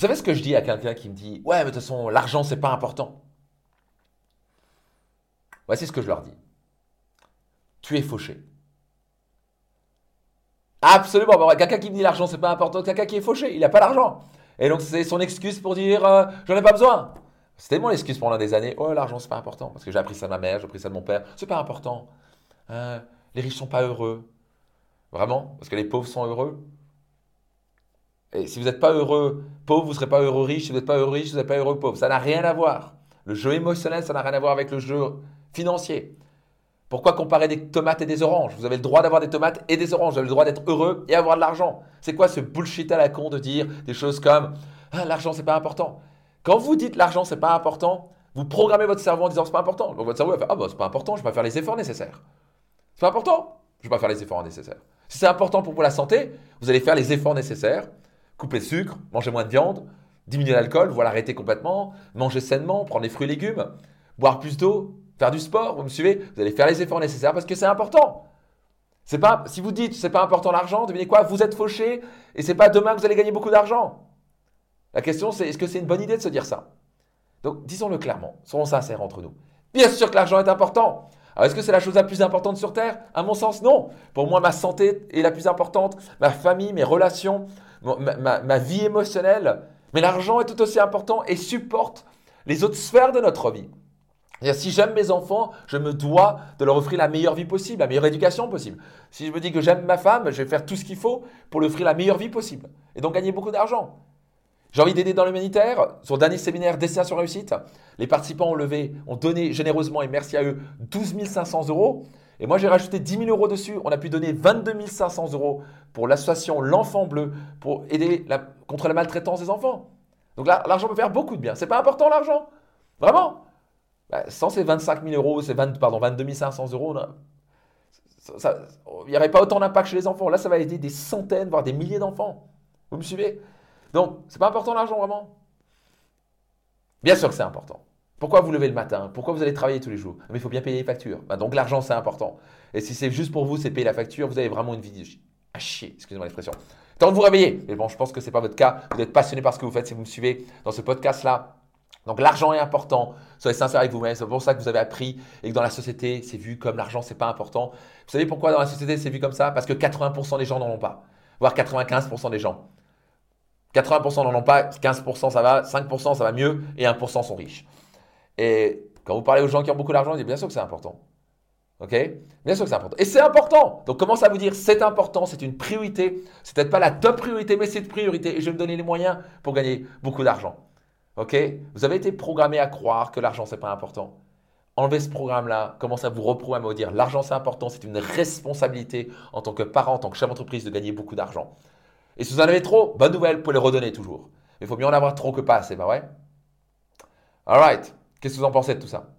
Vous savez ce que je dis à quelqu'un qui me dit Ouais, mais de toute façon, l'argent, c'est pas important. Voici ce que je leur dis. Tu es fauché. Absolument. quelqu'un qui me dit l'argent, c'est pas important. Quelqu'un qui est fauché, il n'a pas l'argent. Et donc, c'est son excuse pour dire euh, J'en ai pas besoin. C'était mon excuse pendant des années. Oh, l'argent, c'est pas important. Parce que j'ai appris ça de ma mère, j'ai appris ça de mon père. C'est pas important. Hein, les riches sont pas heureux. Vraiment? Parce que les pauvres sont heureux? Et si vous n'êtes pas heureux pauvre, vous ne serez pas heureux riche. Si vous n'êtes pas heureux riche, vous n'êtes pas heureux pauvre. Ça n'a rien à voir. Le jeu émotionnel, ça n'a rien à voir avec le jeu financier. Pourquoi comparer des tomates et des oranges? Vous avez le droit d'avoir des tomates et des oranges. Vous avez le droit d'être heureux et avoir de l'argent. C'est quoi ce bullshit à la con de dire des choses comme ah, l'argent c'est pas important? Quand vous dites l'argent c'est pas important, vous programmez votre cerveau en disant c'est pas important. Donc votre cerveau va faire ah bah c'est pas important, je vais pas faire les efforts nécessaires. C'est pas important, je vais pas faire les efforts nécessaires. Si c'est important pour la santé, vous allez faire les efforts nécessaires. Couper le sucre, manger moins de viande, diminuer l'alcool, voire l'arrêter complètement, manger sainement, prendre des fruits et légumes, boire plus d'eau, faire du sport, vous me suivez Vous allez faire les efforts nécessaires parce que c'est important. C'est pas, si vous dites c'est pas important l'argent, devinez quoi Vous êtes fauché et c'est pas demain que vous allez gagner beaucoup d'argent. La question c'est est-ce que c'est une bonne idée de se dire ça? Donc disons-le clairement, soyons sincères entre nous. Bien sûr que l'argent est important. Alors est-ce que c'est la chose la plus importante sur Terre? À mon sens, non. Pour moi, ma santé est la plus importante, ma famille, mes relations, ma, vie émotionnelle. Mais l'argent est tout aussi important et supporte les autres sphères de notre vie. Si j'aime mes enfants, je me dois de leur offrir la meilleure vie possible, la meilleure éducation possible. Si je me dis que j'aime ma femme, je vais faire tout ce qu'il faut pour lui offrir la meilleure vie possible. Et donc gagner beaucoup d'argent. J'ai envie d'aider dans l'humanitaire. Sur le dernier séminaire Destination Réussite, les participants ont levé, ont donné généreusement, et merci à eux, 12 500 euros. Et moi, j'ai rajouté 10 000 euros dessus. On a pu donner 22 500 euros pour l'association L'Enfant Bleu, pour aider contre la maltraitance des enfants. Donc l'argent peut faire beaucoup de bien. C'est pas important l'argent. Vraiment. Bah, sans ces 25 000 euros, ces 20, pardon, 22 500 euros, il n'y aurait pas autant d'impact chez les enfants. Là, ça va aider des centaines, voire des milliers d'enfants. Vous me suivez? Donc, c'est pas important l'argent vraiment Bien sûr que c'est important. Pourquoi vous levez le matin? Pourquoi vous allez travailler tous les jours? Mais il faut bien payer les factures. Bah, donc l'argent, c'est important. Et si c'est juste pour vous, c'est payer la facture, vous avez vraiment une vie à chier, excusez-moi l'expression. Tant de vous réveiller. Et bon, je pense que ce n'est pas votre cas. Vous êtes passionné par ce que vous faites si vous me suivez dans ce podcast-là. Donc l'argent est important. Soyez sincère avec vous-même. C'est pour ça que vous avez appris et que dans la société, c'est vu comme l'argent, c'est pas important. Vous savez pourquoi dans la société, c'est vu comme ça? Parce que 80% des gens n'en ont pas, voire 95% des gens. 80% n'en ont pas, 15% ça va, 5% ça va mieux et 1% sont riches. Et quand vous parlez aux gens qui ont beaucoup d'argent, ils disent bien sûr que c'est important. Ok? Bien sûr que c'est important. Et c'est important. Donc commence à vous dire c'est important, c'est une priorité? C'est peut-être pas la top priorité, mais c'est une priorité. Et je vais me donner les moyens pour gagner beaucoup d'argent. Ok? Vous avez été programmé à croire que l'argent, c'est pas important. Enlevez ce programme-là, commencez à vous reprogrammer, à vous dire l'argent, c'est important, c'est une responsabilité en tant que parent, en tant que chef d'entreprise de gagner beaucoup d'argent. Et si vous en avez trop, bonne nouvelle, vous pouvez les redonner toujours. Mais il faut mieux en avoir trop que pas assez, bah ouais Alright, qu'est-ce que vous en pensez de tout ça?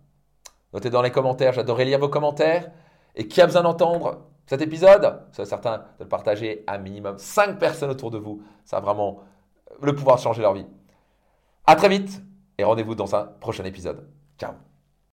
Notez dans les commentaires, j'adorerais lire vos commentaires. Et qui a besoin d'entendre cet épisode? Soyez certain de le partager à minimum 5 personnes autour de vous. Ça a vraiment le pouvoir de changer leur vie. À très vite et rendez-vous dans un prochain épisode. Ciao